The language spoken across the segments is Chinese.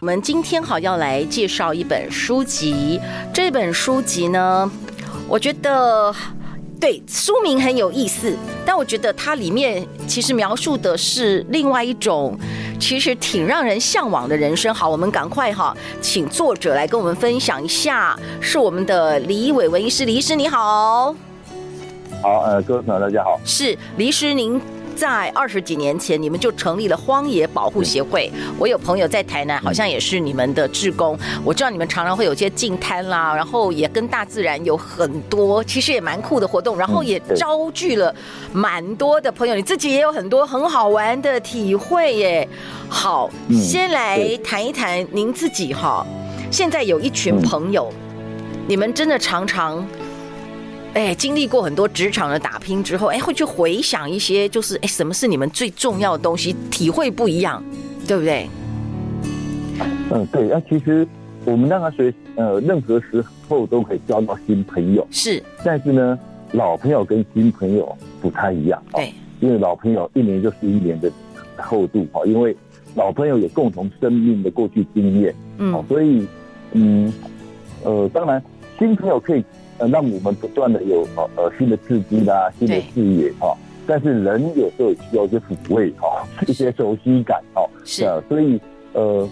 我们今天好要来介绍一本书籍，这本书籍呢，我觉得对书名很有意思，但我觉得它里面其实描述的是另外一种，其实挺让人向往的人生。好，我们赶快哈，请作者来跟我们分享一下，是我们的李伟文医师，李医师你好。好，呃，各位朋友大家好，是李医师您。在二十几年前，你们就成立了荒野保护协会。我有朋友在台南，好像也是你们的志工。我知道你们常常会有些净滩啦，然后也跟大自然有很多，其实也蛮酷的活动。然后也招聚了蛮多的朋友，你自己也有很多很好玩的体会耶。好，先来谈一谈您自己哈。现在有一群朋友，你们真的常常。哎，经历过很多职场的打拼之后，哎，会去回想一些，就是哎，什么是你们最重要的东西？体会不一样，对不对？嗯，对。那其实我们让他学，呃，任何时候都可以交到新朋友。是。但是呢，老朋友跟新朋友不太一样。对。因为老朋友一年就是一年的厚度哈，因为老朋友有共同生命的过去经验。嗯。所以，嗯，呃，当然，新朋友可以。呃，让我们不断的有呃呃新的刺激啦，新的视野哈。但是人有时候也需要一些抚慰哈，一些熟悉感哈。是。所以呃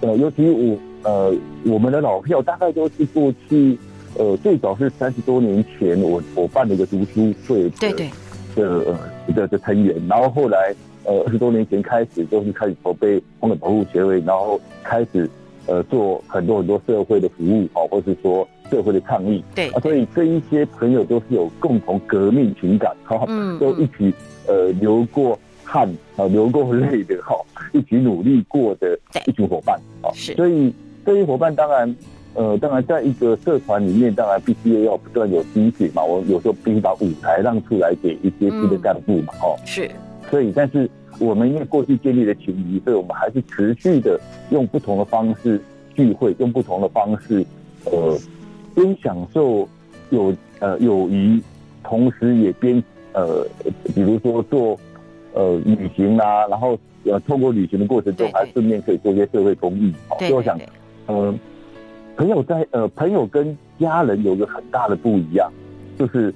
呃，尤其我呃我们的老票大概都是过去呃最早是三十多年前我我办了一个读书会对对的呃的的成员，然后后来呃二十多年前开始就是开始筹备荒野保护协会，然后开始呃做很多很多社会的服务哦，或是说。社会的倡议，对。啊，所以这一些朋友都是有共同革命情感，哈，嗯，都一起呃流过汗啊，流过泪的哈，一起努力过的一群伙伴啊，是，所以这些伙伴当然呃，当然在一个社团里面，当然必须要不断有精血嘛，我有时候必须把舞台让出来给一些新的干部嘛，哦，是，所以但是我们因为过去建立的情谊，所以我们还是持续的用不同的方式聚会，用不同的方式呃。边享受有呃友谊，同时也边呃，比如说做呃旅行啊，然后呃透过旅行的过程中，还顺便可以做一些社会公益。好，所以我想，呃，朋友在呃朋友跟家人有个很大的不一样，就是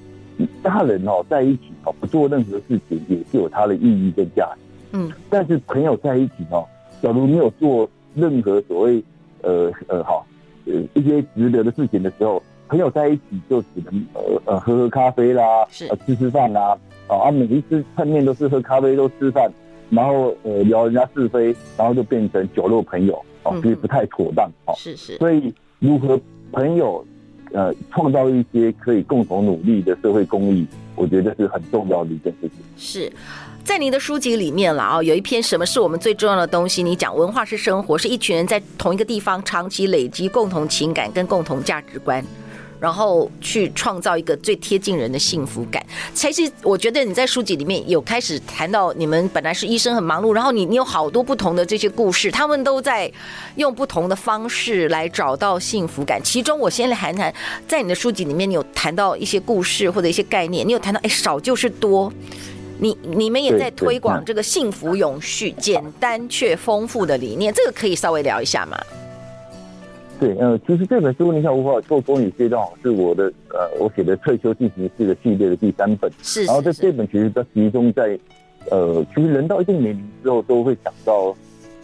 家人哦在一起哦不做任何事情也是有它的意义跟价值。嗯，但是朋友在一起哦，假如没有做任何所谓呃呃好。呃，一些值得的事情的时候，朋友在一起就只能呃呃喝喝咖啡啦，是呃吃吃饭啦，啊，每一次碰面都是喝咖啡都吃饭，然后呃聊人家是非，然后就变成酒肉朋友，哦，所以不太妥当，哦，是是，所以如何朋友呃创造一些可以共同努力的社会公益，我觉得是很重要的一件事情。是。在您的书籍里面了啊，有一篇什么是我们最重要的东西？你讲文化是生活，是一群人在同一个地方长期累积共同情感跟共同价值观，然后去创造一个最贴近人的幸福感。才是我觉得你在书籍里面有开始谈到，你们本来是医生很忙碌，然后你你有好多不同的这些故事，他们都在用不同的方式来找到幸福感。其中我先来谈谈，在你的书籍里面，你有谈到一些故事或者一些概念，你有谈到哎，少就是多。你你们也在推广这个幸福永续、简单却丰富的理念，这个可以稍微聊一下吗？对，呃，其实这本书《你想无法做公益阶段》是我的呃，我写的退休进行式的系列的第三本。是。然后在这本其实它集中在呃，其实人到一定年龄之后都会想到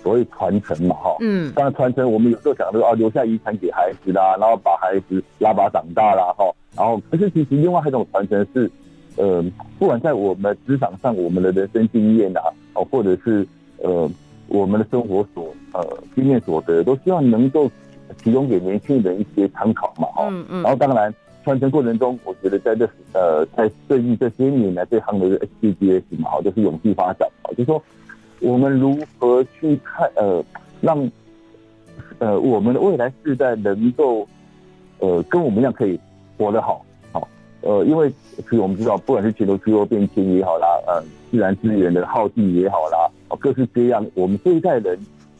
所谓传承嘛，哈。嗯。当然传承，我们有时候想说啊，留下遗产给孩子啦，然后把孩子拉拔长大啦，哈。然后，可是其实另外一种传承是。呃，不管在我们职场上，我们的人生经验啊，哦，或者是呃，我们的生活所呃经验所得，都希望能够提供给年轻人一些参考嘛，哈。嗯嗯。然后当然，传承过程中，我觉得在这呃，在最近这些年来最夯的 SDGs 嘛，哈，就是永续发展嘛，就是说我们如何去看呃，让呃，我们的未来世代能够呃跟我们一样可以活得，好，呃，因为其实我们知道，不管是全球气候变迁也好啦，呃，自然资源的耗尽也好啦，各式各样，我们这一代人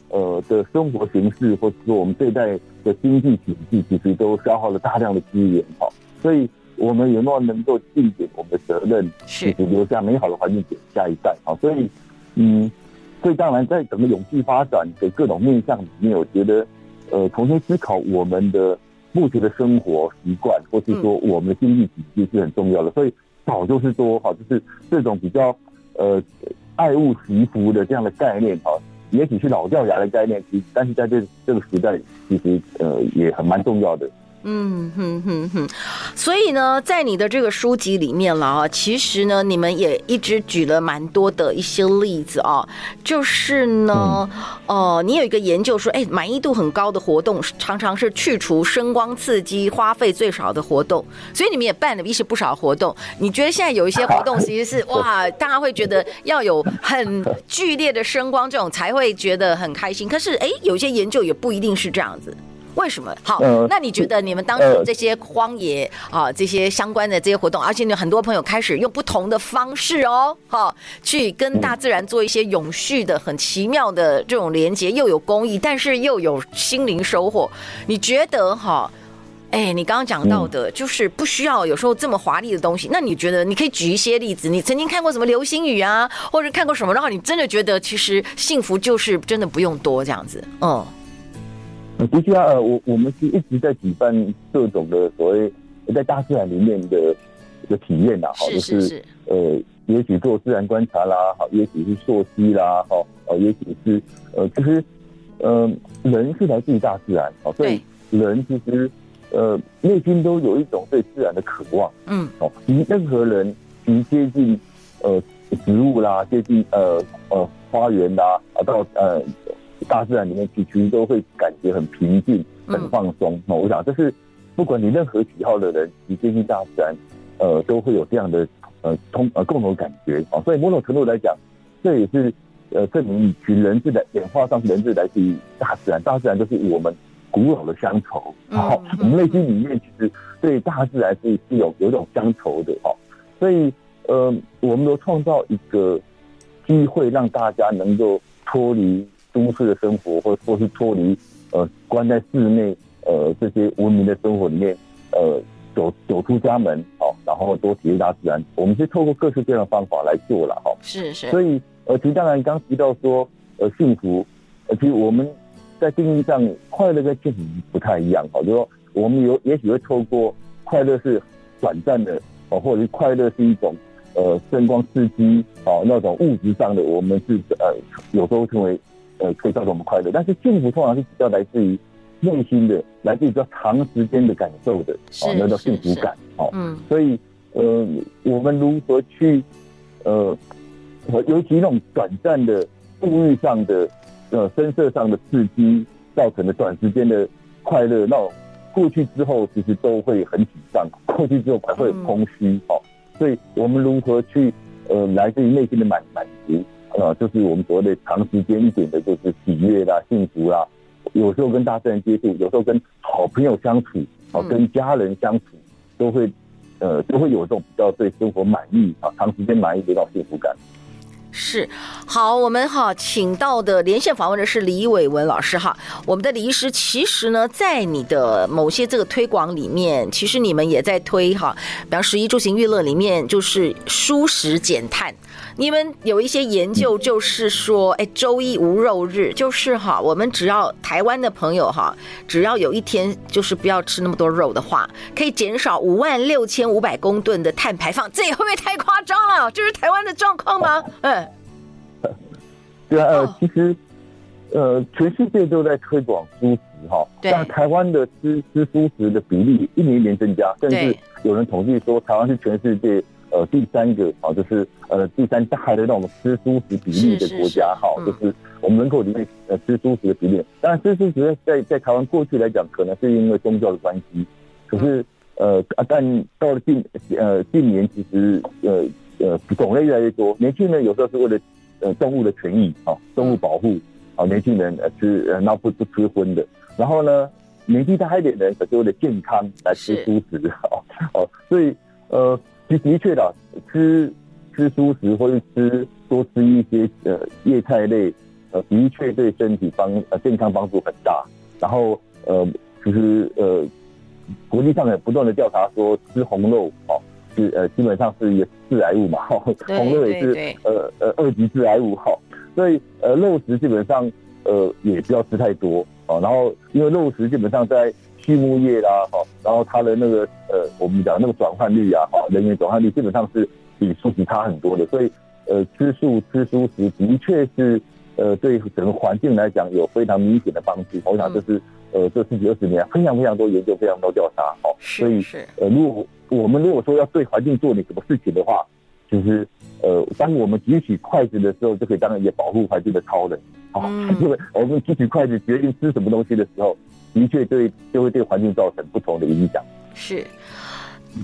呃的生活形式，或者说我们这一代的经济体系，其实都消耗了大量的资源，好，所以。我们有没有能够尽点我们的责任，是留下美好的环境给下一代啊？所以，嗯，所以当然在整个永续发展的各种面向里面，我觉得，呃，重新思考我们的目前的生活习惯，或是说我们的经济体系是很重要的。所以，早就是说，哈，就是这种比较呃爱物惜福的这样的概念，哈，也许是老掉牙的概念，其实但是在这这个时代，其实呃也很蛮重要的。嗯哼哼哼，所以呢，在你的这个书籍里面了啊，其实呢，你们也一直举了蛮多的一些例子啊，就是呢，哦、呃，你有一个研究说，哎，满意度很高的活动，常常是去除声光刺激花费最少的活动，所以你们也办了一些不少活动。你觉得现在有一些活动其实是哇，大家会觉得要有很剧烈的声光这种才会觉得很开心，可是哎，有一些研究也不一定是这样子。为什么？好，那你觉得你们当时这些荒野啊，这些相关的这些活动，而且你很多朋友开始用不同的方式哦，哈，去跟大自然做一些永续的、很奇妙的这种连接，又有公益，但是又有心灵收获。你觉得哈？哎，你刚刚讲到的，就是不需要有时候这么华丽的东西。那你觉得你可以举一些例子？你曾经看过什么流星雨啊，或者看过什么？然后你真的觉得其实幸福就是真的不用多这样子，嗯。的确啊，呃，我我们是一直在举办各种的所谓在大自然里面的一个体验呐，好，就是呃，也许做自然观察啦，好，也许是溯溪啦，好，呃，也许是呃，其实呃，人是来自于大自然，好，所以人其实呃内心都有一种对自然的渴望，嗯，好，其实任何人其接近呃植物啦，接近呃呃花园啦，啊到呃。大自然里面去，其实都会感觉很平静、很放松。我想，这是不管你任何喜好的人，你接近大自然，呃，都会有这样的呃通呃共同感觉啊。所以某种程度来讲，这也是呃证明，其人质的演化上，人质来自于大自然，大自然就是我们古老的乡愁。好、嗯，我们内心里面其实对大自然是是有有一种乡愁的。哦，所以呃，我们都创造一个机会，让大家能够脱离。都市的生活，或或是脱离呃关在室内呃这些文明的生活里面，呃走走出家门，好，然后多体验大自然。我们是透过各式各样的方法来做了，哈。是是。所以呃，其实当然刚提到说呃幸福，呃其实我们在定义上快乐跟幸福不太一样，哈，就是说我们有也许会透过快乐是短暂的，哦，或者是快乐是一种呃声光刺激，哦那种物质上的，我们是呃有时候称为。呃，可以造成我们快乐，但是幸福通常是比较来自于内心的，来自于比较长时间的感受的，哦，那叫幸福感，哦，嗯，所以呃，我们如何去呃，尤其那种短暂的物欲上的呃，声色上的刺激造成的短时间的快乐，那过去之后其实都会很沮丧，过去之后还会很空虚，哦，所以我们如何去呃，来自于内心的满满足。呃，就是我们所谓的长时间一点的，就是喜悦啦、幸福啦。有时候跟大自然接触，有时候跟好朋友相处，啊，跟家人相处，都会，呃，都会有这种比较对生活满意啊，长时间满意的这种幸福感。是，好，我们哈请到的连线访问的是李伟文老师哈。我们的李医师其实呢，在你的某些这个推广里面，其实你们也在推哈，比方十一住行娱乐里面，就是舒适减碳。你们有一些研究，就是说，哎，周一无肉日，就是哈，我们只要台湾的朋友哈，只要有一天就是不要吃那么多肉的话，可以减少五万六千五百公吨的碳排放。这也会不会太夸张了？这是台湾的状况吗？嗯。对啊，呃，其实，呃，全世界都在推广蔬食哈，但台湾的吃吃蔬食的比例一年一年增加，甚至有人统计说，台湾是全世界呃第三个啊，就是呃第三大的那种吃蔬食比例的国家哈，就是我们人口里面呃吃蔬食的比例。当然，吃蔬食在在台湾过去来讲，可能是因为宗教的关系，可是呃啊，但到了近呃近年，其实呃呃种类越来越多，年轻人有时候是为了。呃，动物的权益啊，动物保护啊，年轻人呃吃呃，那不不吃荤的，然后呢，年纪大一点的人可是为了健康来吃素食哦哦，所以呃，的的确的，吃吃蔬食或者吃多吃一些呃叶菜类，呃，的确对身体帮呃健康帮助很大。然后呃，其实呃，国际上也不断的调查说，吃红肉哦。是呃，基本上是一个致癌物嘛，哈，红肉也是呃呃二级致癌物哈，所以呃肉食基本上呃也不要吃太多啊，然后因为肉食基本上在畜牧业啦哈，然后它的那个呃我们讲那个转换率啊，哈，人员转换率基本上是比素食差很多的，所以呃吃素吃素食的确是。呃对整个环境来讲有非常明显的帮助，我想这是。呃这十几二十年非常非常多研究非常多调查哈，所以呃如果。我们如果说要对环境做点什么事情的话，其实，呃，当我们举起筷子的时候，就可以当一个保护环境的超人。好、嗯，因为我们举起筷子决定吃什么东西的时候，的确对就会对环境造成不同的影响。是，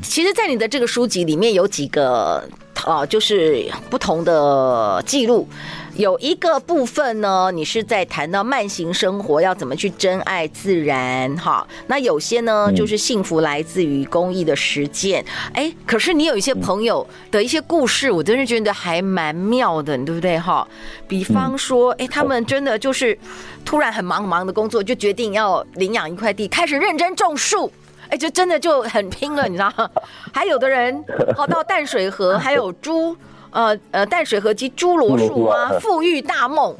其实，在你的这个书籍里面有几个呃，就是不同的记录。有一个部分呢，你是在谈到慢行生活要怎么去珍爱自然哈。那有些呢，就是幸福来自于公益的实践。哎，可是你有一些朋友的一些故事，我真是觉得还蛮妙的，对不对哈？比方说，哎，他们真的就是突然很忙很忙的工作，就决定要领养一块地，开始认真种树。哎，就真的就很拼了，你知道吗？还有的人跑到淡水河，还有猪。呃呃，淡水河及侏罗树啊，富裕大梦，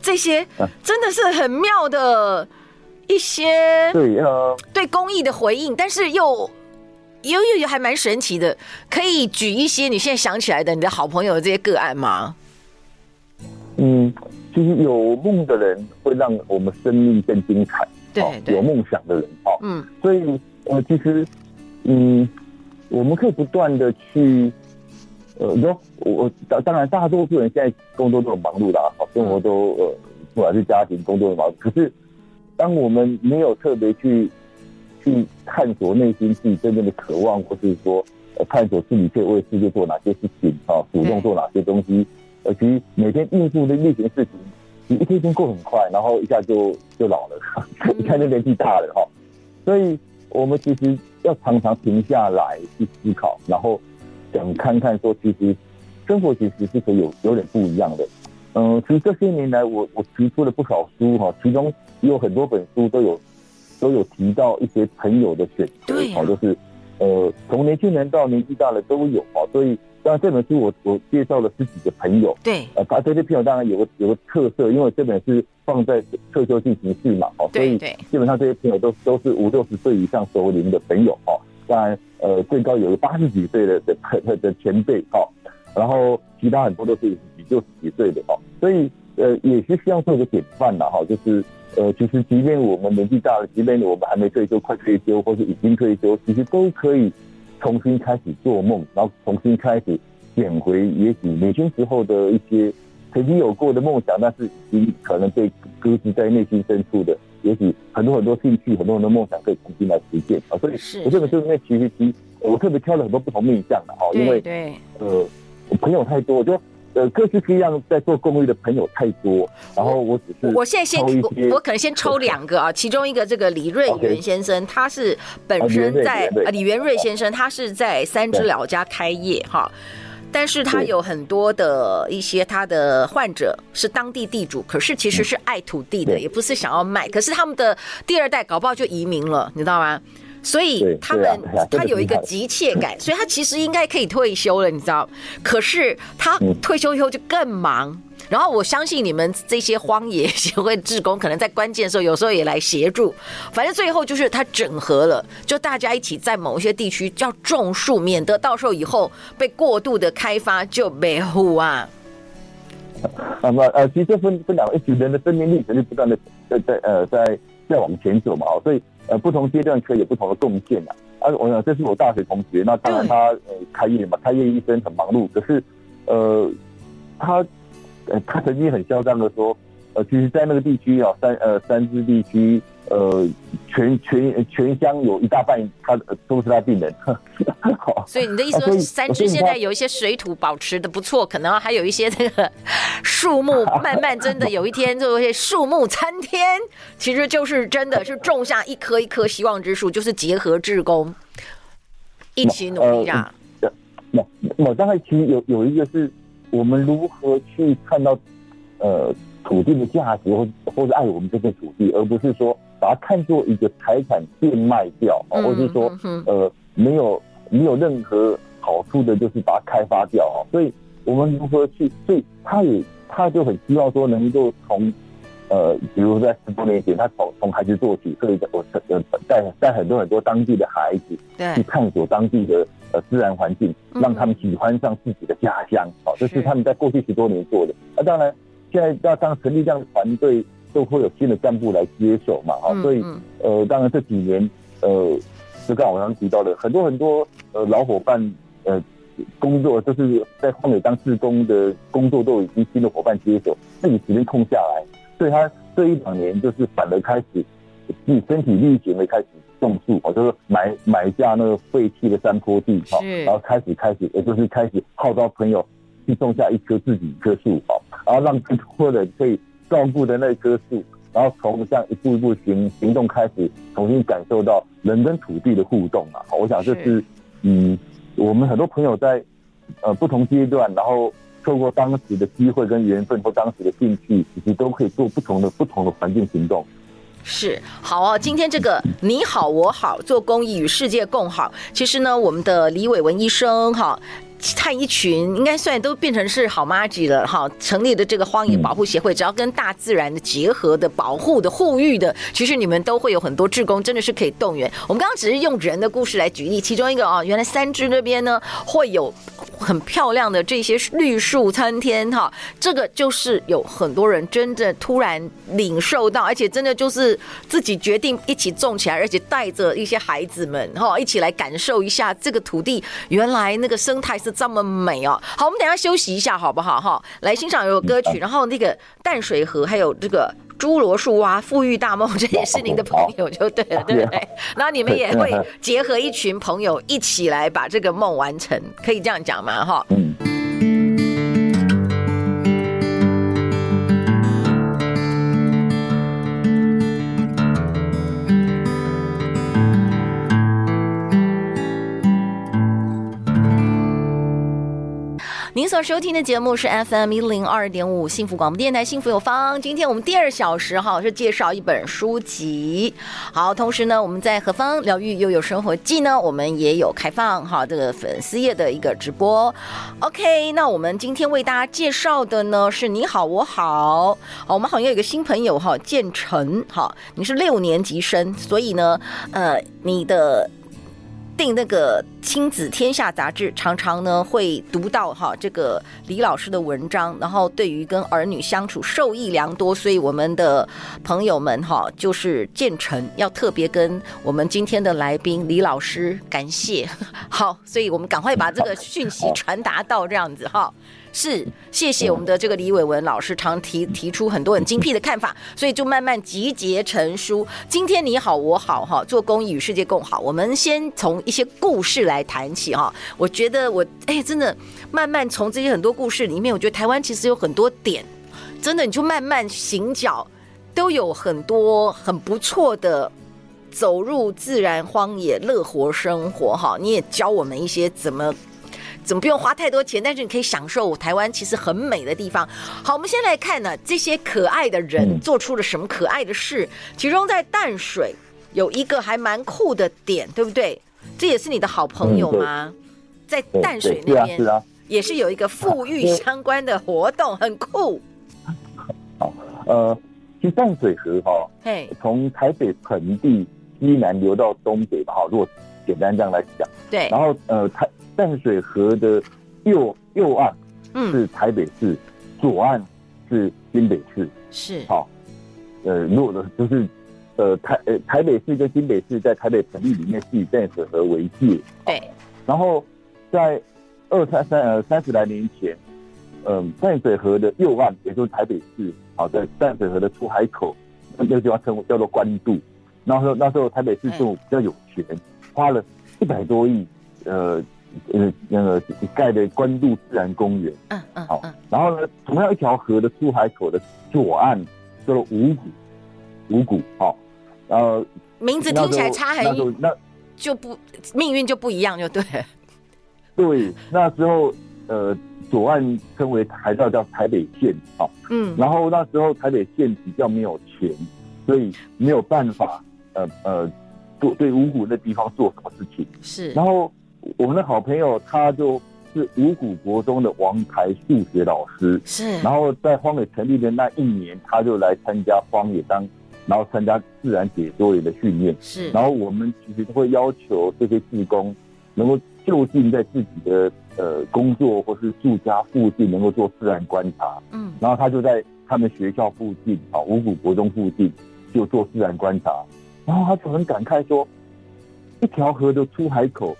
这些真的是很妙的一些对对公益的回应，但是又又又还蛮神奇的。可以举一些你现在想起来的你的好朋友的这些个案吗？嗯，其实有梦的人会让我们生命更精彩。对，对，有梦想的人哦，嗯，所以呃，其实嗯，我们可以不断的去。呃，你说我当当然，大多数人现在工作都很忙碌的啊，生活都呃，不管是家庭工作都忙碌。可是，当我们没有特别去去探索内心自己真正的渴望，或是说呃，探索自己可以为世界做哪些事情啊，主动做哪些东西，而其实每天应付的例行事情，你一天一天过很快，然后一下就就老了，一看就年纪大了哈。所以，我们其实要常常停下来去思考，然后。想看看说，其实生活其实是可以有有点不一样的。嗯、呃，其实这些年来我，我我提出了不少书哈，其中也有很多本书都有都有提到一些朋友的选择，好，就是呃，从年轻人到年纪大了都有啊。所以，当然这本书我我介绍了十几个朋友，对，呃，他这些朋友当然有个有个特色，因为这本是放在特休进行式嘛，哦，所以基本上这些朋友都都是五六十岁以上熟龄的朋友哦。当然，呃，最高有个八十几岁的的的前辈哦，然后其他很多都是几六十几岁的哦，所以呃也是希望做一个典范的哈，就是呃其实即便我们年纪大了，即便我们还没退休、快退休或是已经退休，其实都可以重新开始做梦，然后重新开始捡回也许年轻时候的一些曾经有过的梦想，但是已经可能被搁置在内心深处的。也许很多很多兴趣，很多很多梦想可以重新来实现啊！所以，我这本书里面其实其实我特别挑了很多不同面向的哈，因为对呃，我朋友太多，我觉得呃各式各样在做公益的朋友太多，然后我只是我现在先我，我可能先抽两个啊，其中一个这个李瑞元先生，他是本身在啊李元瑞先生，他是在三只老家开业哈。但是他有很多的一些他的患者是当地地主，可是其实是爱土地的，也不是想要卖。可是他们的第二代搞不好就移民了，你知道吗？所以他们他有一个急切感，所以他其实应该可以退休了，你知道？可是他退休以后就更忙。然后我相信你们这些荒野协会志工，可能在关键的时候，有时候也来协助。反正最后就是他整合了，就大家一起在某一些地区叫种树，免得到时候以后被过度的开发就没护啊。那么呃，其实分分两个，一群人的生命力肯定不断的在在呃在在往前走嘛，所以呃不同阶段可以有不同的贡献啊。啊，我想这是我大学同学，那当然他呃开业嘛，开业一生很忙碌，可是呃他。呃，他曾经很嚣张的说，呃，其实，在那个地区啊，三呃三支地区，呃，全全全乡有一大半他都是他病人。好，所以你的意思说，三芝现在有一些水土保持的不错，可能还有一些这个树木 慢慢真的有一天就会树木参天，其实就是真的是种下一棵一棵希望之树，就是结合志工一起努力啊。那那大概其实有有一个是我们如何去看到呃土地的价值，或或者爱我们这片土地，而不是说把它看作一个财产变卖掉，或者是说呃没有没有任何好处的，就是把它开发掉啊。所以我们如何去？所以他也他就很希望说能够从呃，比如在十多年前，他从从孩子做起，所以我呃带带很多很多当地的孩子去探索当地的。呃，自然环境让他们喜欢上自己的家乡，好、嗯，这是他们在过去十多年做的。那、啊、当然，现在要当成立这样的团队，都会有新的干部来接手嘛，好、嗯，所以呃，当然这几年呃，就刚刚我刚刚提到的，很多很多呃老伙伴呃工作，就是在荒野当志工的工作，都已经新的伙伴接手，那你时间空下来，所以他这一两年就是反而开始以身体力行的开始。种树，我就是买买下那个废弃的山坡地，哈，然后开始开始，也就是开始号召朋友去种下一棵自己一棵树，好，然后让更多人可以照顾的那棵树，然后从这样一步一步行行动开始，重新感受到人跟土地的互动啊，我想这是嗯，我们很多朋友在呃不同阶段，然后透过当时的机会跟缘分或当时的兴趣，其实都可以做不同的不同的环境行动。是好哦，今天这个你好我好做公益与世界共好，其实呢，我们的李伟文医生哈。看一群应该算都变成是好妈吉了哈，成立的这个荒野保护协会，只要跟大自然的结合的保护的护育的，其实你们都会有很多志工，真的是可以动员。我们刚刚只是用人的故事来举例，其中一个啊，原来三芝那边呢会有很漂亮的这些绿树参天哈，这个就是有很多人真的突然领受到，而且真的就是自己决定一起种起来，而且带着一些孩子们哈一起来感受一下这个土地原来那个生态是。这么美哦！好，我们等一下休息一下，好不好？哈，来欣赏一首歌曲，然后那个淡水河，还有这个侏罗树蛙、富裕大梦，这也是您的朋友，就对了，对不对？然后你们也会结合一群朋友一起来把这个梦完成，可以这样讲吗？哈。您所收听的节目是 FM 一零二点五幸福广播电台幸福有方。今天我们第二小时哈是介绍一本书籍，好，同时呢我们在何方疗愈又有生活记呢，我们也有开放哈这个粉丝页的一个直播。OK，那我们今天为大家介绍的呢是你好我好，好，我们好像有个新朋友哈建成哈，你是六年级生，所以呢呃你的。订那个亲子天下杂志，常常呢会读到哈这个李老师的文章，然后对于跟儿女相处受益良多，所以我们的朋友们哈就是建成要特别跟我们今天的来宾李老师感谢，好，所以我们赶快把这个讯息传达到这样子哈。是，谢谢我们的这个李伟文老师，常提提出很多很精辟的看法，所以就慢慢集结成书。今天你好我好哈，做公益与世界共好。我们先从一些故事来谈起哈。我觉得我哎，真的慢慢从这些很多故事里面，我觉得台湾其实有很多点，真的你就慢慢行脚，都有很多很不错的走入自然荒野乐活生活哈。你也教我们一些怎么。怎么不用花太多钱，但是你可以享受台湾其实很美的地方。好，我们先来看呢，这些可爱的人做出了什么可爱的事。其中在淡水有一个还蛮酷的点，对不对？这也是你的好朋友吗？在淡水那边，也是有一个富裕相关的活动，很酷。好，呃，其实淡水河哈，嘿，从台北盆地西南流到东北吧，哈，如果简单这样来讲，对，然后呃，台。淡水河的右右岸是台北市，嗯、左岸是新北市。是好，呃，如果的就是呃台呃台北市跟新北市在台北盆地里面是以淡水河为界。对。然后在二三三呃三十来年前，嗯、呃，淡水河的右岸，也就是台北市，好，在淡水河的出海口，那个地方称叫做关渡。那时候那时候台北市政府比较有钱，花了一百多亿，呃呃那个盖的关渡自然公园。嗯嗯，好，然后呢，同样一条河的出海口的左岸叫做五股，五股，好，然后名字听起来差很远，那就不命运就不一样，就对。对，那时候呃。左岸称为还叫叫台北县，好，嗯，然后那时候台北县比较没有钱，所以没有办法，呃呃，做对五股那地方做什么事情。是，然后我们的好朋友他就是五谷国中的王牌数学老师，是，然后在荒野成立的那一年，他就来参加荒野当，然后参加自然解说员的训练，是，然后我们其实都会要求这些志工能够就近在自己的。呃，工作或是住家附近能够做自然观察，嗯，然后他就在他们学校附近，啊，五谷国中附近就做自然观察，然后他就很感慨说，一条河的出海口，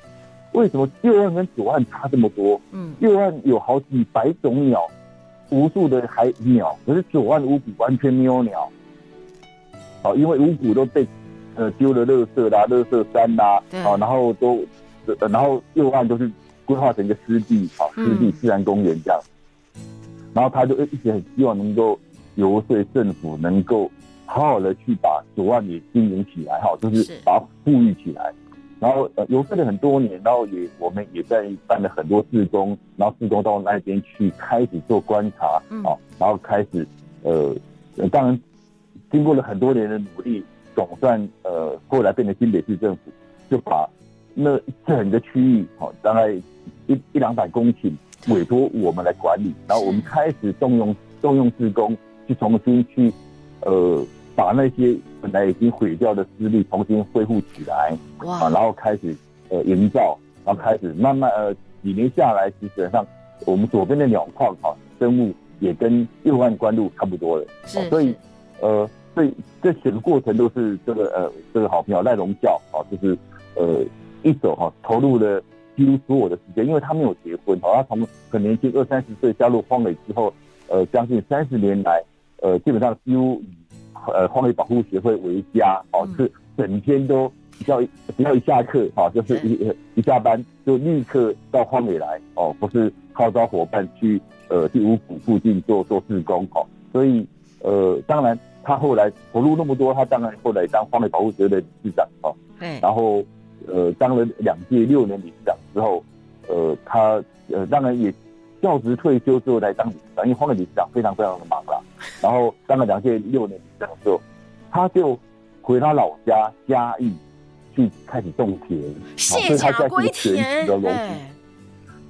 为什么右岸跟左岸差这么多？嗯，右岸有好几百种鸟，无数的海鸟，可是左岸五股完全没有鸟，好，因为五谷都被呃丢了垃圾啦、垃圾山啦，啊，然后都，然后右岸都是。规划成一个湿地，好，湿地自然公园这样，嗯、然后他就一直很希望能够游说政府能够好好的去把左岸也经营起来，哈，就是把它富裕起来。然后呃游说了很多年，然后也我们也在办了很多志工，然后志工到那边去开始做观察，嗯，然后开始呃，当然经过了很多年的努力，总算呃后来变成新北市政府就把那整个区域，好，大概。一一两百公顷委托我们来管理，然后我们开始动用动用志工去重新去，呃，把那些本来已经毁掉的湿地重新恢复起来，哇，然后开始呃营造，然后开始慢慢呃几年下来，基本上我们左边的鸟矿哈生物也跟右岸关渡差不多了，是，所以呃，所以这整个过程都是这个呃这个好朋友赖荣教啊，就是呃一手哈投入了。几乎所有的时间，因为他没有结婚，好，他从很年轻二三十岁加入荒野之后，呃，将近三十年来，呃，基本上几乎以呃荒野保护协会为家，哦，是整天都只要只要一下课，哈，就是一一下班就立刻到荒野来，哦，不是号召伙伴去呃第五股附近做做志工，哦，所以呃，当然他后来投入那么多，他当然后来当荒野保护协会的理事长，哦，对，然后。呃，当了两届六年理事长之后，呃，他呃，当然也教职退休之后来当理事长，因为荒野理事长非常非常的忙了。然后当了两届六年理事长之后，他就回他老家嘉义去开始种田，卸甲归田。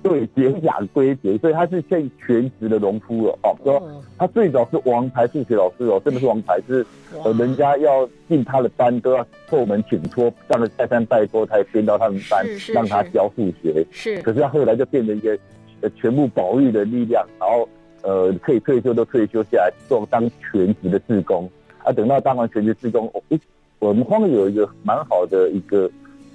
对，解甲归田，所以他是现全职的农夫了哦。说他最早是王牌数学老师哦，真的是王牌，是呃，人家要进他的班都要叩门请托，上了再三拜托，他也编到他们班，让他教数学。是，可是他后来就变成一个呃全部保育的力量，然后呃可以退休都退休下来做当全职的志工。啊，等到当完全职志工，哦，我们荒野有一个蛮好的一个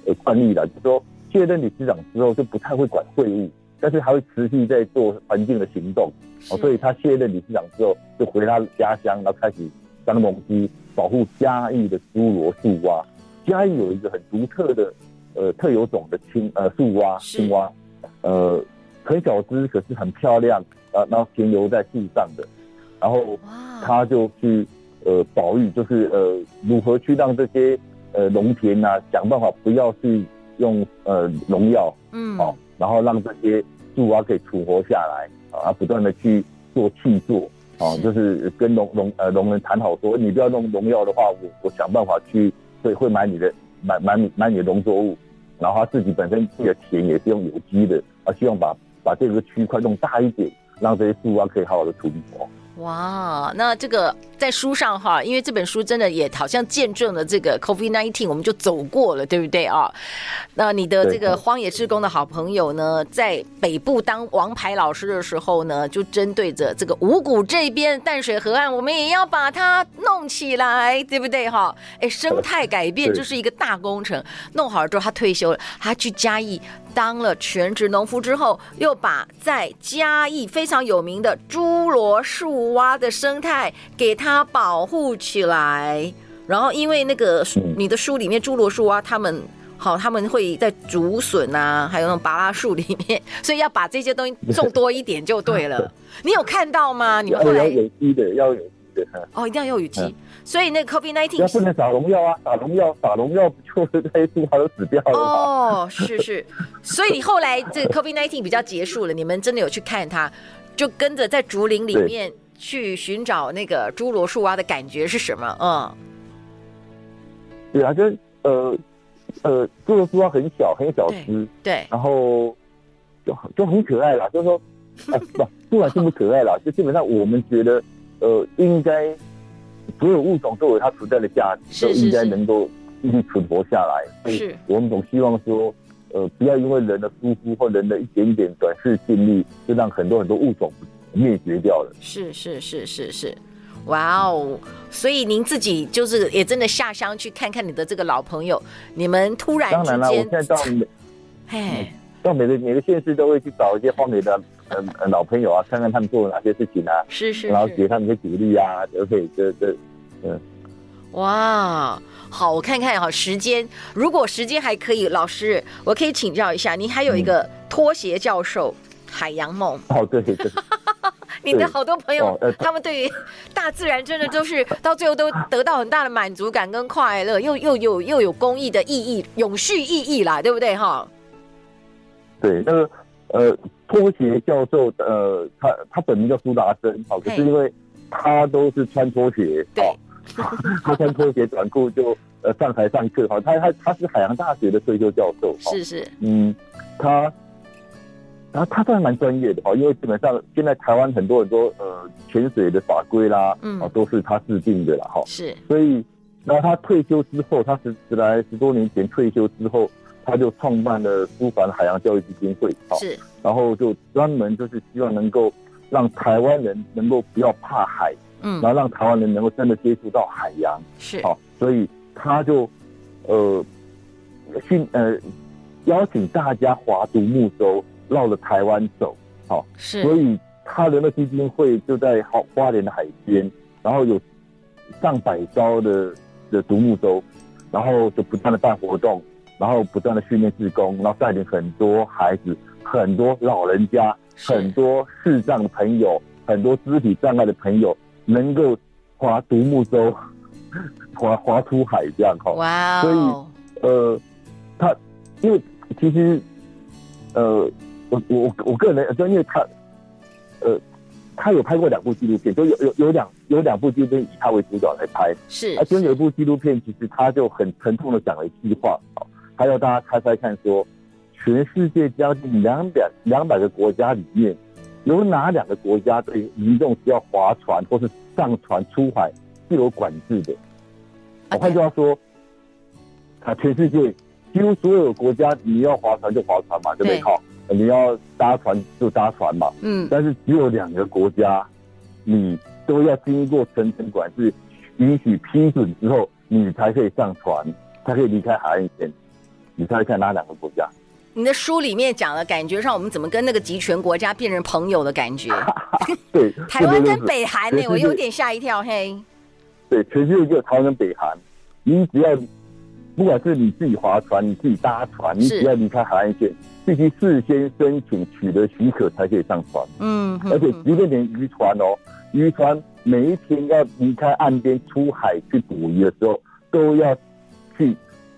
呃惯例了，就是说。卸任理事长之后就不太会管会务，但是还会持续在做环境的行动。哦，所以他卸任理事长之后就回他家乡，然后开始当农夫，保护嘉义的侏罗树蛙。嘉义有一个很独特的呃特有种的青呃树蛙青蛙，呃很小只，可是很漂亮啊，然后停留在地上的，然后他就去呃保育，就是呃如何去让这些呃农田呐、啊、想办法不要去。用呃农药，嗯，好，然后让这些树啊可以存活下来，啊，不断的去做去做，啊，就是跟农农呃农人谈好说，你不要弄农药的话，我我想办法去会会买你的买买你买你的农作物，然后他自己本身自己的田也是用有机的，啊，希望把把这个区块弄大一点，让这些树啊可以好好的存活。哇，那这个在书上哈，因为这本书真的也好像见证了这个 COVID-19，我们就走过了，对不对啊？那你的这个荒野志工的好朋友呢，在北部当王牌老师的时候呢，就针对着这个五股这边淡水河岸，我们也要把它弄起来，对不对哈？哎，生态改变就是一个大工程，弄好了之后他退休了，他去嘉义。当了全职农夫之后，又把在嘉义非常有名的侏罗树蛙的生态给它保护起来。然后因为那个你的书里面侏罗树蛙他们好，他们会在竹笋啊，还有那种芭拉树里面，所以要把这些东西种多一点就对了。你有看到吗？你们后来要有机的，要有机的。哦，一定要有有机。所以那个 COVID nineteen 要不能打农药啊，打农药打农药就是这些树它都死掉了。哦，是是。所以你后来这个 COVID nineteen 比较结束了，你们真的有去看它，就跟着在竹林里面去寻找那个侏罗树蛙的感觉是什么？嗯。对啊，就呃呃，侏罗树蛙很小，很小只，对，然后就就很可爱啦。就是说，哎、不，不管是不是可爱啦，就基本上我们觉得，呃，应该所有物种都有它存在的价值，都应该能够继续存活下来。是，所以我们总希望说，呃，不要因为人的疏忽或人的一点点短视近利，就让很多很多物种灭绝掉了。是是是是是。哇哦！所以您自己就是也真的下乡去看看你的这个老朋友，你们突然之间，当然了，我现在到每，嘿，到每个每个县市都会去找一些荒野的嗯嗯老朋友啊，看看他们做了哪些事情啊，是是，是，然后给他们一些鼓励啊，而且这这嗯，哇，好，我看看哈，时间如果时间还可以，老师我可以请教一下，您还有一个拖鞋教授、嗯、海洋梦哦，对对对。你的好多朋友，他们对于 大自然真的都是到最后都得到很大的满足感跟快乐，又又有又有公益的意义、永续意义啦，对不对哈？对，那个呃，拖鞋教授呃，他他本名叫苏达生，好，可是因为他都是穿拖鞋，对，他穿拖鞋短裤就呃上台上课，哈，他他他是海洋大学的退休教授，是是，嗯，他。然后他算蛮专业的哦，因为基本上现在台湾很多很多呃潜水的法规啦，嗯，都是他制定的了哈。是，所以然后他退休之后，他十十来十多年前退休之后，他就创办了苏凡海洋教育基金会，是，然后就专门就是希望能够让台湾人能够不要怕海，嗯，然后让台湾人能够真的接触到海洋，是，好，所以他就呃训呃邀请大家划独木舟。绕着台湾走，好，是，所以他的那基金会就在好花莲的海边，然后有上百艘的的独木舟，然后就不断的办活动，然后不断的训练志工，然后带领很多孩子、很多老人家、很多视障的朋友、很多肢体障碍的朋友，能够划独木舟，划划出海这样哈。哇、wow、所以呃，他因为其实呃。我我我个人，就因为他，呃，他有拍过两部纪录片，就有有有两有两部纪录片以他为主角来拍，是。而且有一部纪录片，其实他就很沉痛的讲了一句话，他要大家猜猜看，说全世界将近两百两百个国家里面，有哪两个国家对民众需要划船或是上船出海是有管制的？我换句话说，啊，全世界几乎所有国家，你要划船就划船嘛，对不对？好。你要搭船就搭船嘛，嗯，但是只有两个国家，你都要经过层层管制，允许批准之后，你才可以上船，才可以离开海岸线。你猜猜看哪两个国家？你的书里面讲了，感觉上我们怎么跟那个集权国家变成朋友的感觉？对，台湾跟北韩呢、欸，我有点吓一跳，嘿。对，全世界只有台湾跟北韩，你只要。不管是你自己划船，你自己搭船，你只要离开海岸线，必须事先申请取得许可才可以上船。嗯，而且即便连渔船哦，渔船每一天要离开岸边出海去捕鱼的时候，都要去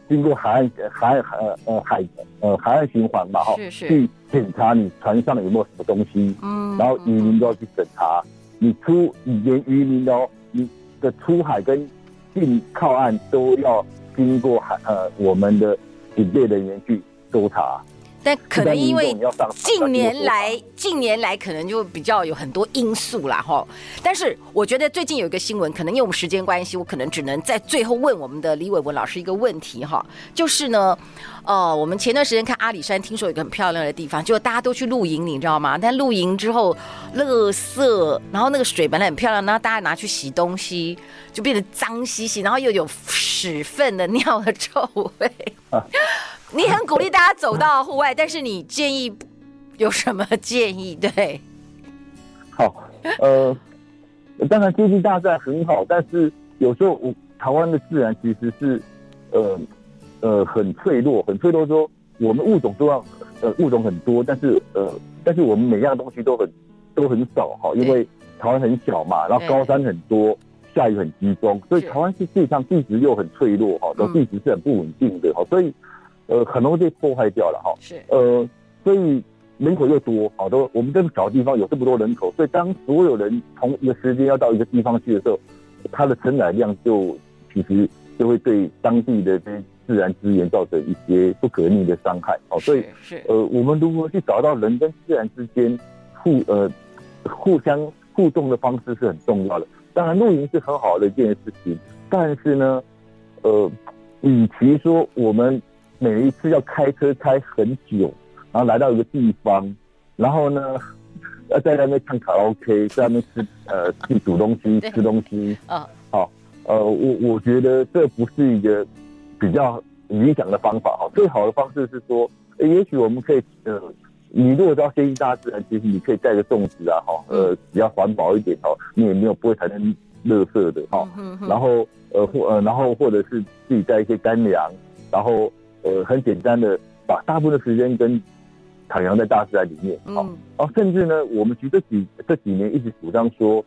经过海岸海岸呃海呃海岸循环嘛哈，去检查你船上有没有什么东西。嗯，然后渔民都要去审查，你出你连渔民哦，你的出海跟进靠岸都要。经过海呃，我们的警备人员去搜查，但可能因为近年来近年来可能就比较有很多因素啦哈。但是我觉得最近有一个新闻，可能因为我们时间关系，我可能只能在最后问我们的李伟文老师一个问题哈，就是呢。呃，我们前段时间看阿里山，听说有一个很漂亮的地方，就大家都去露营，你知道吗？但露营之后，垃圾，然后那个水本来很漂亮，然后大家拿去洗东西，就变得脏兮兮，然后又有屎粪的 尿的臭味。你很鼓励大家走到户外，但是你建议有什么建议？对，好，呃，当然接近大自然很好，但是有时候我台湾的自然其实是呃呃很脆弱，很脆弱说。说我们物种都要呃物种很多，但是呃但是我们每样东西都很都很少哈，因为台湾很小嘛，然后高山很多，下雨很集中，所以台湾是地上地质又很脆弱哈，然后地质是很不稳定的哈，所以呃很容易被破坏掉了哈。是呃所以人口又多，好多我们这么小地方有这么多人口，所以当所有人同一个时间要到一个地方去的时候，它的承载量就其实就会对当地的这些。自然资源造成一些不可逆的伤害，哦，所以是呃，我们如何去找到人跟自然之间互呃互相互动的方式是很重要的。当然，露营是很好的一件事情，但是呢，呃，与其说我们每一次要开车开很久，然后来到一个地方，然后呢，要在那边唱卡拉 OK，在那边吃呃去煮东西吃东西。啊，好，呃，我我觉得这不是一个。比较理想的方法哈，最好的方式是说，也许我们可以，呃，你如果要接近大自然，其实你可以带个粽子啊，哈，呃，比较环保一点哈，你也没有不会产生垃圾的哈，然后呃或呃然后或者是自己带一些干粮，然后呃很简单的把大部分的时间跟徜徉在大自然里面，好，然后甚至呢，我们其实这几这几年一直主张说，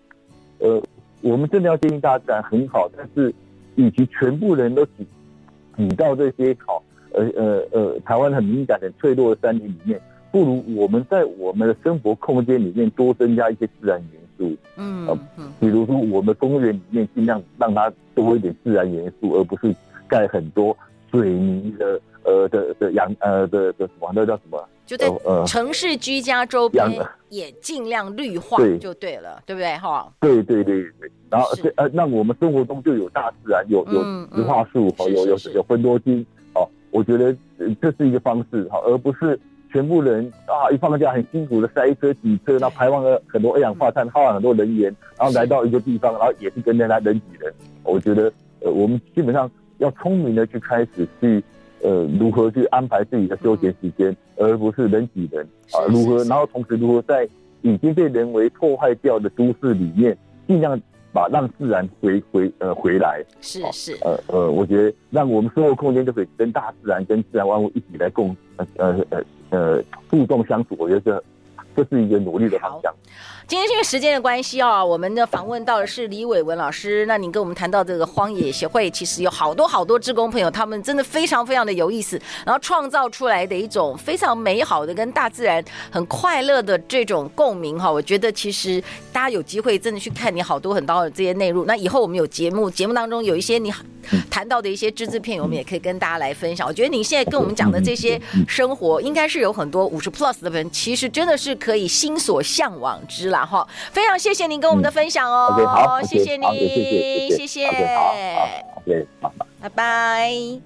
呃，我们真的要接近大自然很好，但是与其全部人都挤。挤到这些好，呃呃呃，台湾很敏感、很脆弱的山林里面，不如我们在我们的生活空间里面多增加一些自然元素。嗯嗯，比如说我们公园里面尽量让它多一点自然元素，而不是盖很多水泥的呃的的养呃的的什么那叫什么？就在城市居家周边也尽量绿化，就对了，对不对？哈，对对对对。然后呃，那我们生活中就有大自然，有有植化树，好，有有有分多精，哦，我觉得这是一个方式，哈，而不是全部人啊一放假很辛苦的塞车挤车，然后排放了很多二氧化碳，耗了很多能源，然后来到一个地方，然后也是跟人家人挤人。我觉得呃，我们基本上要聪明的去开始去。呃，如何去安排自己的休闲时间，而不是人挤人啊？如何，然后同时如何在已经被人为破坏掉的都市里面，尽量把让自然回回呃回来。是是。呃呃，我觉得让我们生活空间就可以跟大自然、跟自然万物一起来共呃呃呃呃互动相处。我觉得这是一个努力的方向。今天因为时间的关系啊，我们的访问到的是李伟文老师。那你跟我们谈到这个荒野协会，其实有好多好多志工朋友，他们真的非常非常的有意思，然后创造出来的一种非常美好的跟大自然很快乐的这种共鸣哈。我觉得其实大家有机会真的去看你好多很多的这些内容。那以后我们有节目，节目当中有一些你谈到的一些只字片，我们也可以跟大家来分享。我觉得你现在跟我们讲的这些生活，应该是有很多五十 plus 的人，其实真的是可以心所向往之了哈，非常谢谢您跟我们的分享哦。好，谢谢你，谢谢，拜拜。